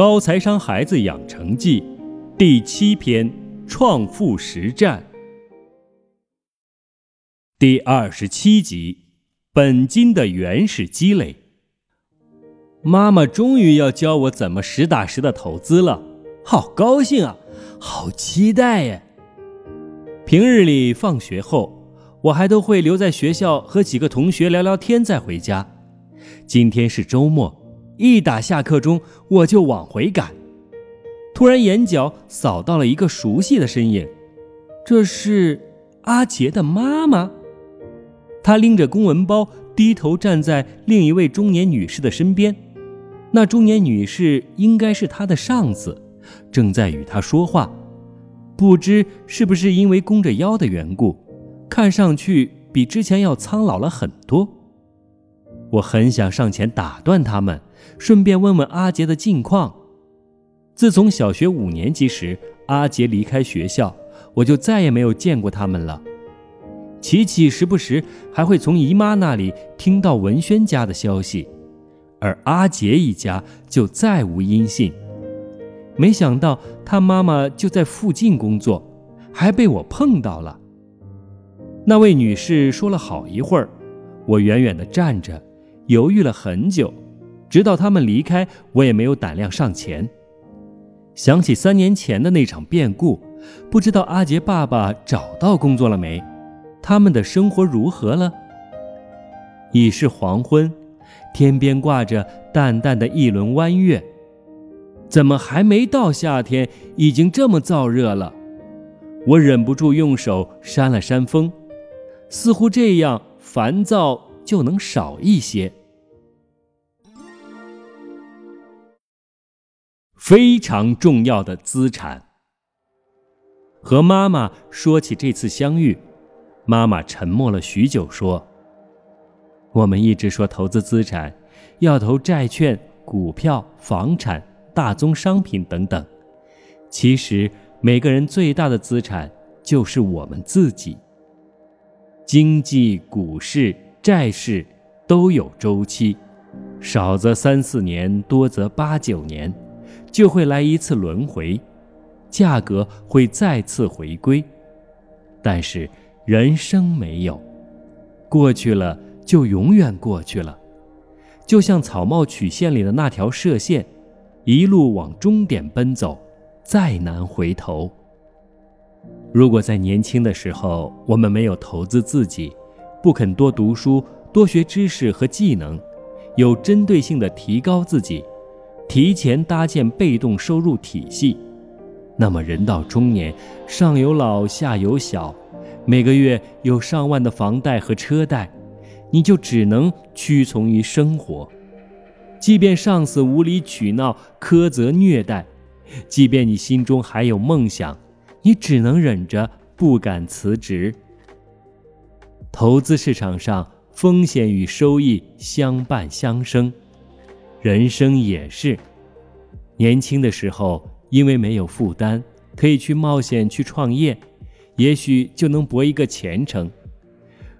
高财商孩子养成记第七篇：创富实战。第二十七集：本金的原始积累。妈妈终于要教我怎么实打实的投资了，好高兴啊，好期待耶！平日里放学后，我还都会留在学校和几个同学聊聊天再回家。今天是周末。一打下课钟，我就往回赶。突然眼角扫到了一个熟悉的身影，这是阿杰的妈妈。她拎着公文包，低头站在另一位中年女士的身边。那中年女士应该是她的上司，正在与她说话。不知是不是因为弓着腰的缘故，看上去比之前要苍老了很多。我很想上前打断他们。顺便问问阿杰的近况。自从小学五年级时，阿杰离开学校，我就再也没有见过他们了。琪琪时不时还会从姨妈那里听到文轩家的消息，而阿杰一家就再无音信。没想到他妈妈就在附近工作，还被我碰到了。那位女士说了好一会儿，我远远地站着，犹豫了很久。直到他们离开，我也没有胆量上前。想起三年前的那场变故，不知道阿杰爸爸找到工作了没？他们的生活如何了？已是黄昏，天边挂着淡淡的一轮弯月。怎么还没到夏天，已经这么燥热了？我忍不住用手扇了扇风，似乎这样烦躁就能少一些。非常重要的资产。和妈妈说起这次相遇，妈妈沉默了许久，说：“我们一直说投资资产，要投债券、股票、房产、大宗商品等等。其实每个人最大的资产就是我们自己。经济、股市、债市都有周期，少则三四年，多则八九年。”就会来一次轮回，价格会再次回归，但是人生没有，过去了就永远过去了，就像草帽曲线里的那条射线，一路往终点奔走，再难回头。如果在年轻的时候我们没有投资自己，不肯多读书、多学知识和技能，有针对性的提高自己。提前搭建被动收入体系，那么人到中年，上有老下有小，每个月有上万的房贷和车贷，你就只能屈从于生活。即便上司无理取闹、苛责虐待，即便你心中还有梦想，你只能忍着不敢辞职。投资市场上，风险与收益相伴相生。人生也是，年轻的时候因为没有负担，可以去冒险去创业，也许就能搏一个前程。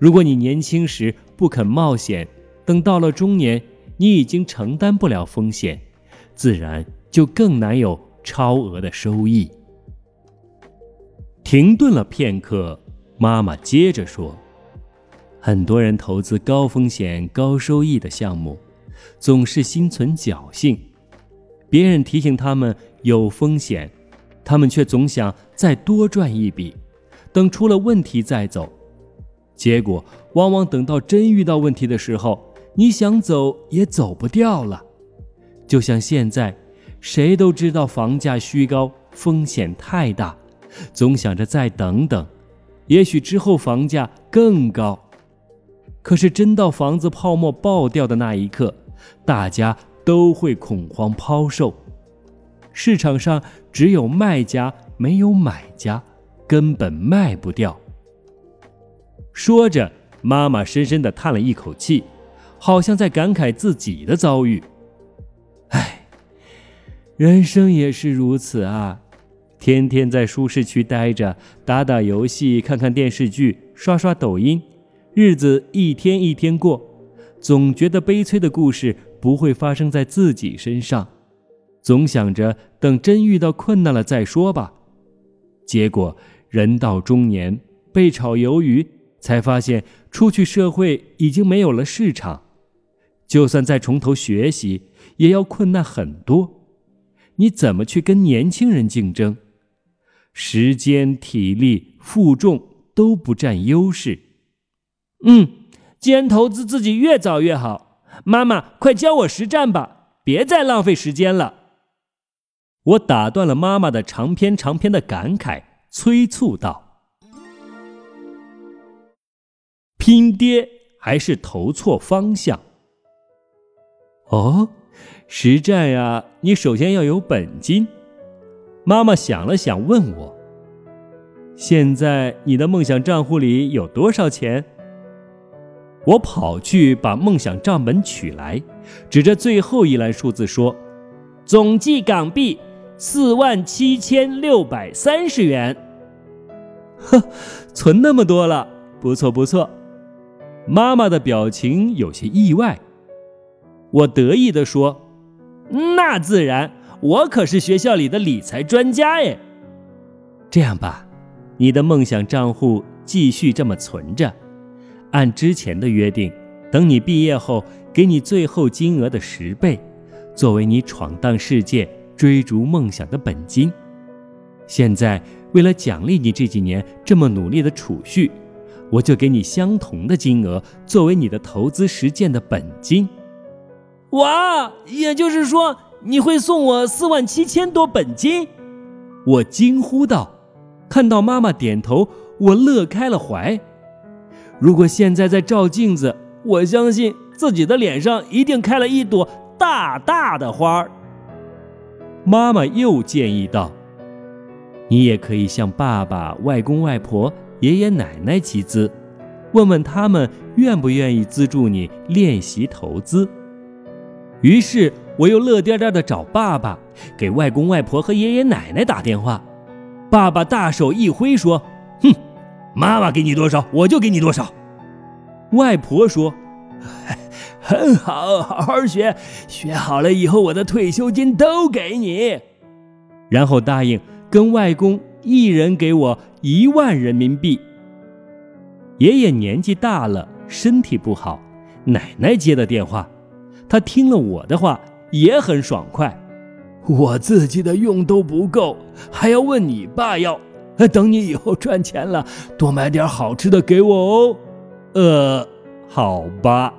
如果你年轻时不肯冒险，等到了中年，你已经承担不了风险，自然就更难有超额的收益。停顿了片刻，妈妈接着说：“很多人投资高风险高收益的项目。”总是心存侥幸，别人提醒他们有风险，他们却总想再多赚一笔，等出了问题再走。结果往往等到真遇到问题的时候，你想走也走不掉了。就像现在，谁都知道房价虚高，风险太大，总想着再等等，也许之后房价更高。可是真到房子泡沫爆掉的那一刻，大家都会恐慌抛售，市场上只有卖家没有买家，根本卖不掉。说着，妈妈深深的叹了一口气，好像在感慨自己的遭遇。唉，人生也是如此啊，天天在舒适区待着，打打游戏，看看电视剧，刷刷抖音，日子一天一天过。总觉得悲催的故事不会发生在自己身上，总想着等真遇到困难了再说吧。结果人到中年，被炒鱿鱼，才发现出去社会已经没有了市场。就算再从头学习，也要困难很多。你怎么去跟年轻人竞争？时间、体力、负重都不占优势。嗯，既然投资自己越早越好，妈妈快教我实战吧，别再浪费时间了。我打断了妈妈的长篇长篇的感慨，催促道：“拼爹还是投错方向？哦，实战呀，你首先要有本金。”妈妈想了想，问我：“现在你的梦想账户里有多少钱？”我跑去把梦想账本取来，指着最后一栏数字说：“总计港币四万七千六百三十元。”呵，存那么多了，不错不错。妈妈的表情有些意外。我得意地说：“那自然。”我可是学校里的理财专家耶。这样吧，你的梦想账户继续这么存着，按之前的约定，等你毕业后，给你最后金额的十倍，作为你闯荡世界、追逐梦想的本金。现在，为了奖励你这几年这么努力的储蓄，我就给你相同的金额，作为你的投资实践的本金。哇，也就是说。你会送我四万七千多本金？我惊呼道。看到妈妈点头，我乐开了怀。如果现在在照镜子，我相信自己的脸上一定开了一朵大大的花儿。妈妈又建议道：“你也可以向爸爸、外公外婆、爷爷奶奶集资，问问他们愿不愿意资助你练习投资。”于是。我又乐颠颠的找爸爸，给外公外婆和爷爷奶奶打电话。爸爸大手一挥说：“，妈妈给你多少，我就给你多少。”外婆说：“ 很好，好好学，学好了以后，我的退休金都给你。”然后答应跟外公一人给我一万人民币。爷爷年纪大了，身体不好，奶奶接的电话，他听了我的话。也很爽快，我自己的用都不够，还要问你爸要。等你以后赚钱了，多买点好吃的给我哦。呃，好吧。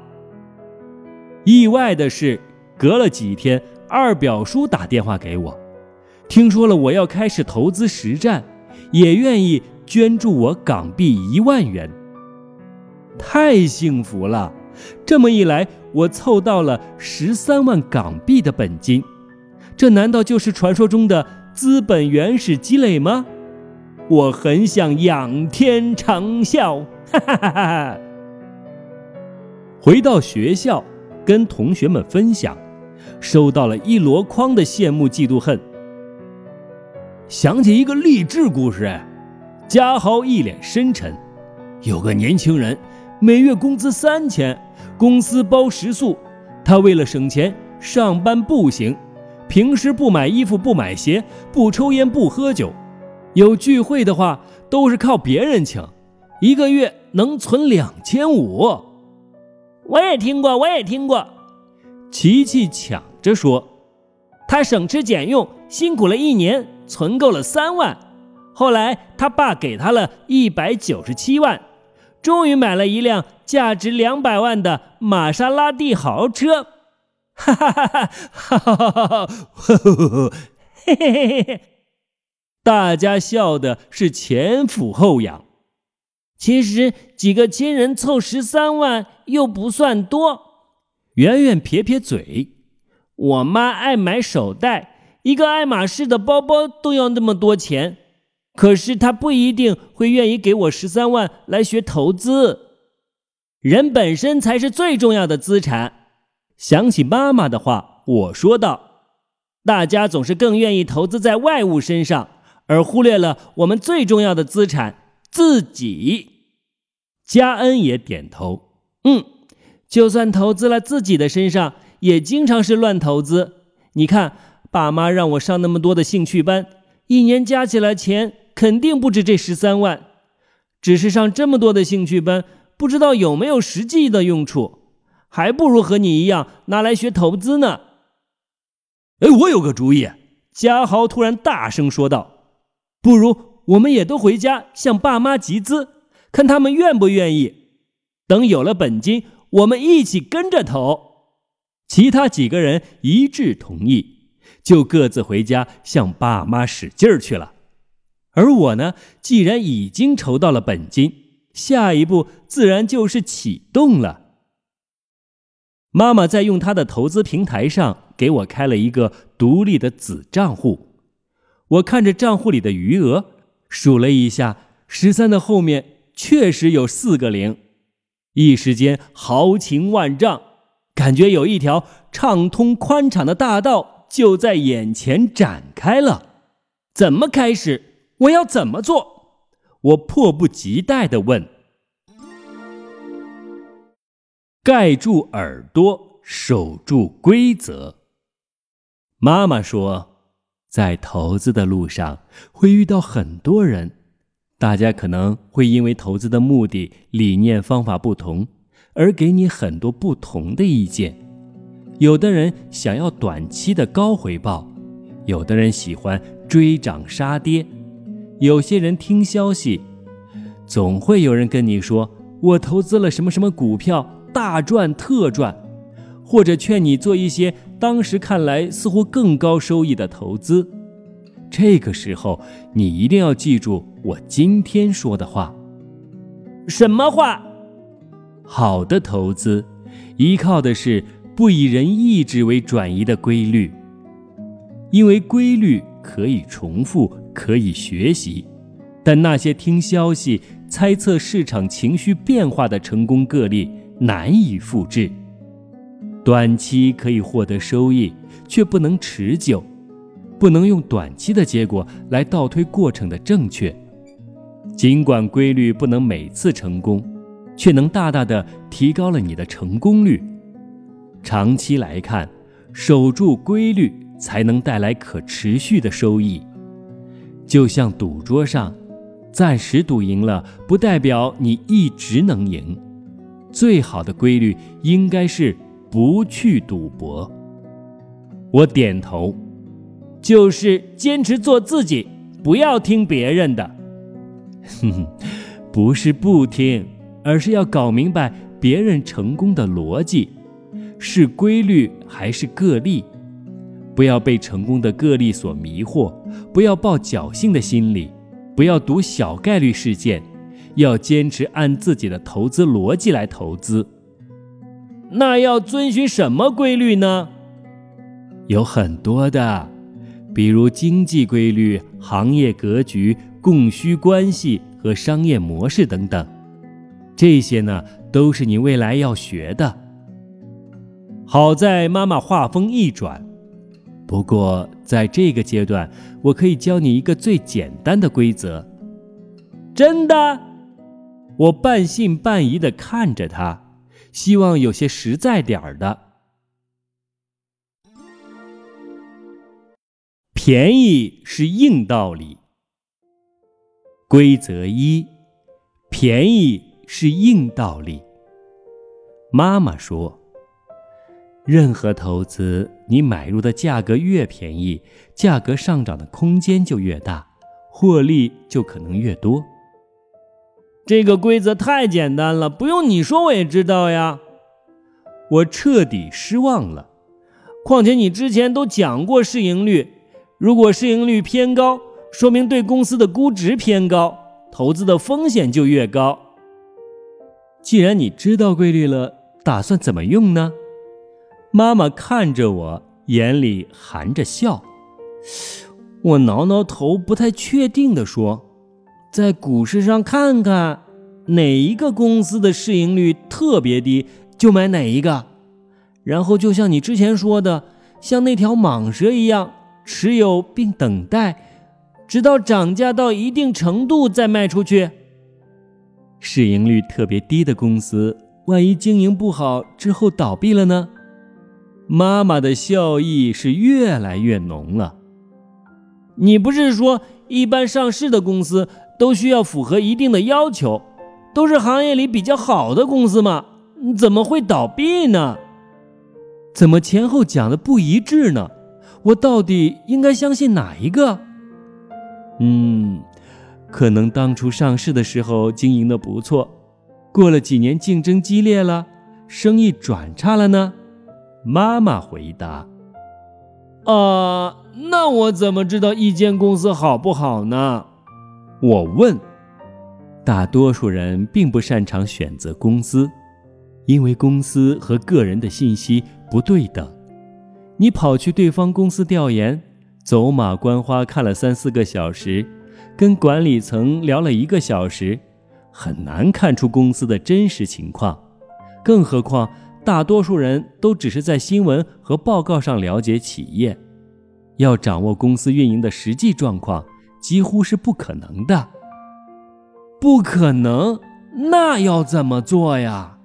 意外的是，隔了几天，二表叔打电话给我，听说了我要开始投资实战，也愿意捐助我港币一万元。太幸福了！这么一来。我凑到了十三万港币的本金，这难道就是传说中的资本原始积累吗？我很想仰天长啸，哈哈哈哈！回到学校，跟同学们分享，收到了一箩筐的羡慕嫉妒恨。想起一个励志故事，嘉豪一脸深沉，有个年轻人，每月工资三千。公司包食宿，他为了省钱，上班步行，平时不买衣服不买鞋，不抽烟不喝酒，有聚会的话都是靠别人请，一个月能存两千五。我也听过，我也听过。琪琪抢着说：“他省吃俭用，辛苦了一年，存够了三万。后来他爸给他了一百九十七万，终于买了一辆价值两百万的玛莎拉蒂豪车。”哈哈哈哈哈！哈哈哈哈哈！嘿嘿嘿嘿嘿！大家笑的是前俯后仰。其实几个亲人凑十三万又不算多。圆圆撇撇嘴，我妈爱买手袋，一个爱马仕的包包都要那么多钱。可是他不一定会愿意给我十三万来学投资。人本身才是最重要的资产。想起妈妈的话，我说道：“大家总是更愿意投资在外物身上，而忽略了我们最重要的资产——自己。”嘉恩也点头：“嗯，就算投资了自己的身上，也经常是乱投资。你看，爸妈让我上那么多的兴趣班，一年加起来钱肯定不止这十三万。只是上这么多的兴趣班，不知道有没有实际的用处，还不如和你一样拿来学投资呢。哎，我有个主意！嘉豪突然大声说道：“不如我们也都回家向爸妈集资，看他们愿不愿意。等有了本金，我们一起跟着投。”其他几个人一致同意，就各自回家向爸妈使劲儿去了。而我呢，既然已经筹到了本金，下一步自然就是启动了。妈妈在用她的投资平台上给我开了一个独立的子账户。我看着账户里的余额，数了一下，十三的后面确实有四个零，一时间豪情万丈。感觉有一条畅通宽敞的大道就在眼前展开了，怎么开始？我要怎么做？我迫不及待地问。盖住耳朵，守住规则。妈妈说，在投资的路上会遇到很多人，大家可能会因为投资的目的、理念、方法不同。而给你很多不同的意见，有的人想要短期的高回报，有的人喜欢追涨杀跌，有些人听消息，总会有人跟你说我投资了什么什么股票大赚特赚，或者劝你做一些当时看来似乎更高收益的投资。这个时候，你一定要记住我今天说的话。什么话？好的投资，依靠的是不以人意志为转移的规律，因为规律可以重复，可以学习，但那些听消息、猜测市场情绪变化的成功个例难以复制。短期可以获得收益，却不能持久，不能用短期的结果来倒推过程的正确。尽管规律不能每次成功。却能大大的提高了你的成功率。长期来看，守住规律才能带来可持续的收益。就像赌桌上，暂时赌赢了，不代表你一直能赢。最好的规律应该是不去赌博。我点头，就是坚持做自己，不要听别人的。哼哼，不是不听。而是要搞明白别人成功的逻辑，是规律还是个例？不要被成功的个例所迷惑，不要抱侥幸的心理，不要赌小概率事件，要坚持按自己的投资逻辑来投资。那要遵循什么规律呢？有很多的，比如经济规律、行业格局、供需关系和商业模式等等。这些呢，都是你未来要学的。好在妈妈话锋一转，不过在这个阶段，我可以教你一个最简单的规则。真的？我半信半疑的看着他，希望有些实在点儿的。便宜是硬道理。规则一：便宜。是硬道理。妈妈说：“任何投资，你买入的价格越便宜，价格上涨的空间就越大，获利就可能越多。”这个规则太简单了，不用你说我也知道呀。我彻底失望了。况且你之前都讲过市盈率，如果市盈率偏高，说明对公司的估值偏高，投资的风险就越高。既然你知道规律了，打算怎么用呢？妈妈看着我，眼里含着笑。我挠挠头，不太确定地说：“在股市上看看，哪一个公司的市盈率特别低，就买哪一个。然后就像你之前说的，像那条蟒蛇一样，持有并等待，直到涨价到一定程度再卖出去。”市盈率特别低的公司，万一经营不好之后倒闭了呢？妈妈的笑意是越来越浓了。你不是说一般上市的公司都需要符合一定的要求，都是行业里比较好的公司嘛？怎么会倒闭呢？怎么前后讲的不一致呢？我到底应该相信哪一个？嗯，可能当初上市的时候经营的不错，过了几年竞争激烈了，生意转差了呢？妈妈回答：“啊，那我怎么知道一间公司好不好呢？”我问。大多数人并不擅长选择公司。因为公司和个人的信息不对等，你跑去对方公司调研，走马观花看了三四个小时，跟管理层聊了一个小时，很难看出公司的真实情况。更何况，大多数人都只是在新闻和报告上了解企业，要掌握公司运营的实际状况，几乎是不可能的。不可能？那要怎么做呀？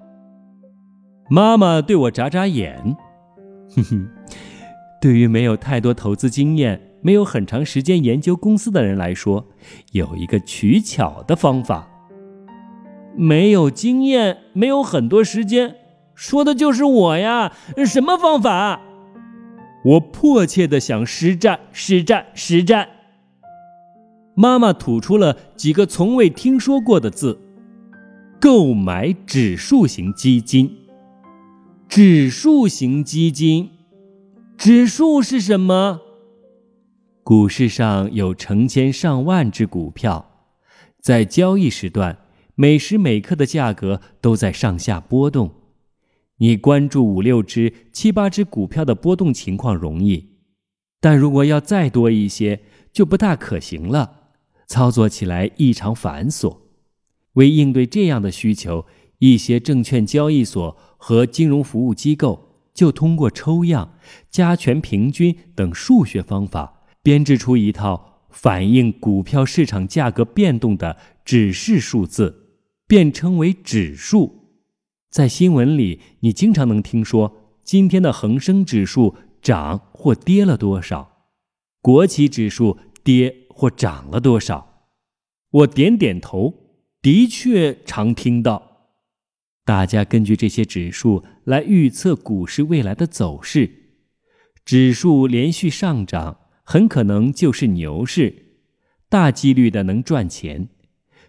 妈妈对我眨眨眼，哼哼，对于没有太多投资经验、没有很长时间研究公司的人来说，有一个取巧的方法。没有经验、没有很多时间，说的就是我呀！什么方法？我迫切的想实战、实战、实战。妈妈吐出了几个从未听说过的字：购买指数型基金。指数型基金，指数是什么？股市上有成千上万只股票，在交易时段，每时每刻的价格都在上下波动。你关注五六只、七八只股票的波动情况容易，但如果要再多一些，就不大可行了，操作起来异常繁琐。为应对这样的需求，一些证券交易所。和金融服务机构就通过抽样、加权平均等数学方法，编制出一套反映股票市场价格变动的指示数字，便称为指数。在新闻里，你经常能听说今天的恒生指数涨或跌了多少，国企指数跌或涨了多少。我点点头，的确常听到。大家根据这些指数来预测股市未来的走势，指数连续上涨，很可能就是牛市，大几率的能赚钱；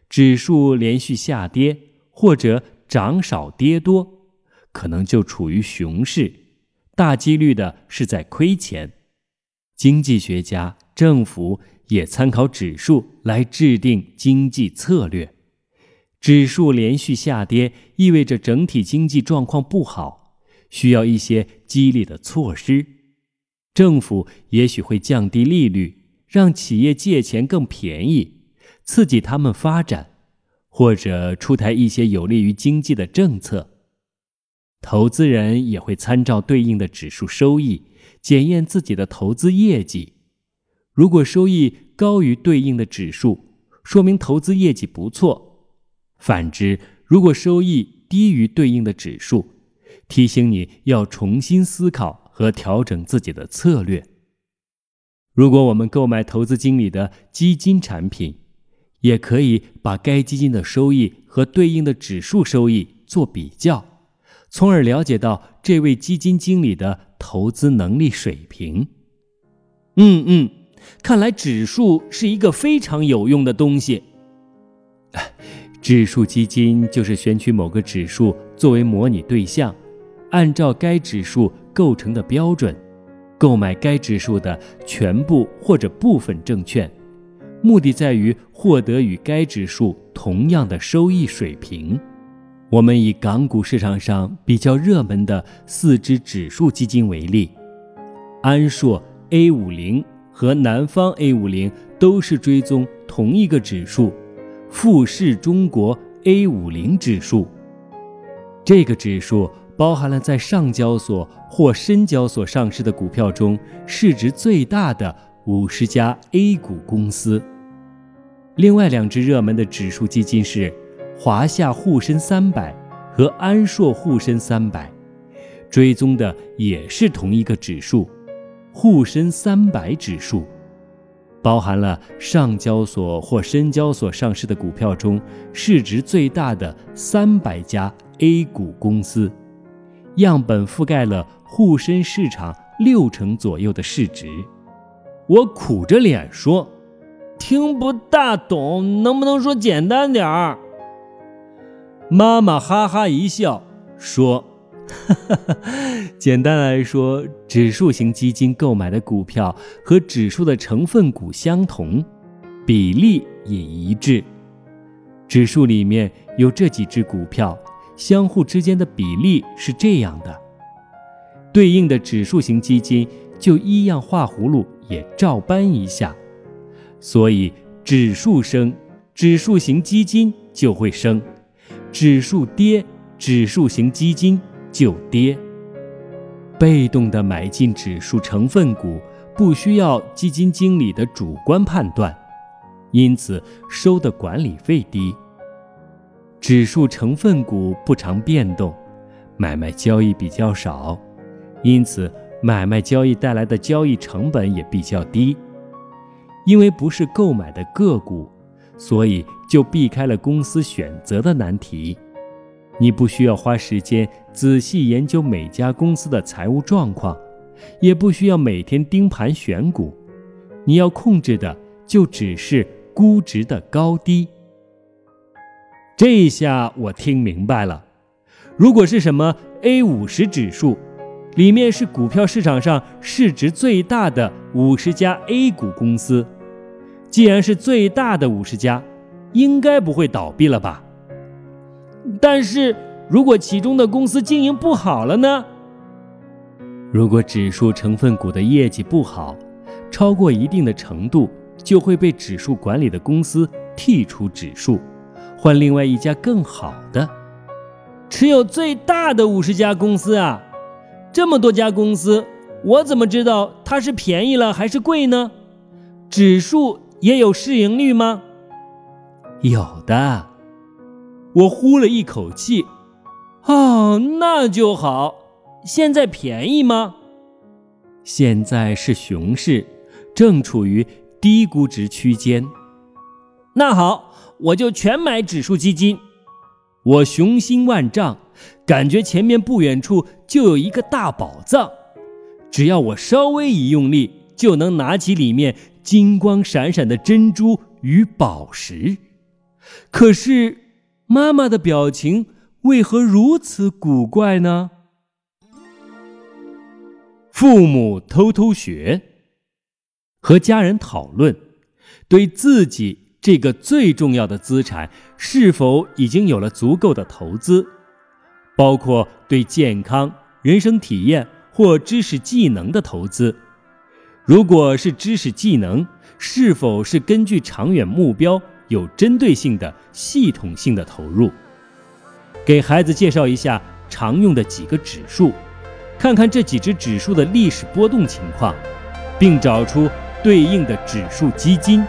指数连续下跌或者涨少跌多，可能就处于熊市，大几率的是在亏钱。经济学家、政府也参考指数来制定经济策略。指数连续下跌，意味着整体经济状况不好，需要一些激励的措施。政府也许会降低利率，让企业借钱更便宜，刺激他们发展，或者出台一些有利于经济的政策。投资人也会参照对应的指数收益，检验自己的投资业绩。如果收益高于对应的指数，说明投资业绩不错。反之，如果收益低于对应的指数，提醒你要重新思考和调整自己的策略。如果我们购买投资经理的基金产品，也可以把该基金的收益和对应的指数收益做比较，从而了解到这位基金经理的投资能力水平。嗯嗯，看来指数是一个非常有用的东西。指数基金就是选取某个指数作为模拟对象，按照该指数构成的标准，购买该指数的全部或者部分证券，目的在于获得与该指数同样的收益水平。我们以港股市场上比较热门的四只指数基金为例，安硕 A 五零和南方 A 五零都是追踪同一个指数。富士中国 A 五零指数，这个指数包含了在上交所或深交所上市的股票中市值最大的五十家 A 股公司。另外两只热门的指数基金是华夏沪深三百和安硕沪深三百，追踪的也是同一个指数——沪深三百指数，包含了上交所或深交所上市的股票中市值最大的三百家 A 股公司，样本覆盖了沪深市场六成左右的市值。我苦着脸说：“听不大懂，能不能说简单点儿？”妈妈哈哈一笑说：“，简单来说，指数型基金购买的股票和指数的成分股相同，比例也一致。指数里面有这几只股票，相互之间的比例是这样的，对应的指数型基金就一样画葫芦。”也照搬一下，所以指数升，指数型基金就会升；指数跌，指数型基金就跌。被动的买进指数成分股，不需要基金经理的主观判断，因此收的管理费低。指数成分股不常变动，买卖交易比较少，因此。买卖交易带来的交易成本也比较低，因为不是购买的个股，所以就避开了公司选择的难题。你不需要花时间仔细研究每家公司的财务状况，也不需要每天盯盘选股，你要控制的就只是估值的高低。这一下我听明白了，如果是什么 A 五十指数。里面是股票市场上市值最大的五十家 A 股公司，既然是最大的五十家，应该不会倒闭了吧？但是如果其中的公司经营不好了呢？如果指数成分股的业绩不好，超过一定的程度，就会被指数管理的公司剔出指数，换另外一家更好的。持有最大的五十家公司啊！这么多家公司，我怎么知道它是便宜了还是贵呢？指数也有市盈率吗？有的。我呼了一口气，哦，那就好。现在便宜吗？现在是熊市，正处于低估值区间。那好，我就全买指数基金。我雄心万丈。感觉前面不远处就有一个大宝藏，只要我稍微一用力，就能拿起里面金光闪闪的珍珠与宝石。可是妈妈的表情为何如此古怪呢？父母偷偷学，和家人讨论，对自己这个最重要的资产是否已经有了足够的投资。包括对健康、人生体验或知识技能的投资，如果是知识技能，是否是根据长远目标有针对性的系统性的投入？给孩子介绍一下常用的几个指数，看看这几只指数的历史波动情况，并找出对应的指数基金。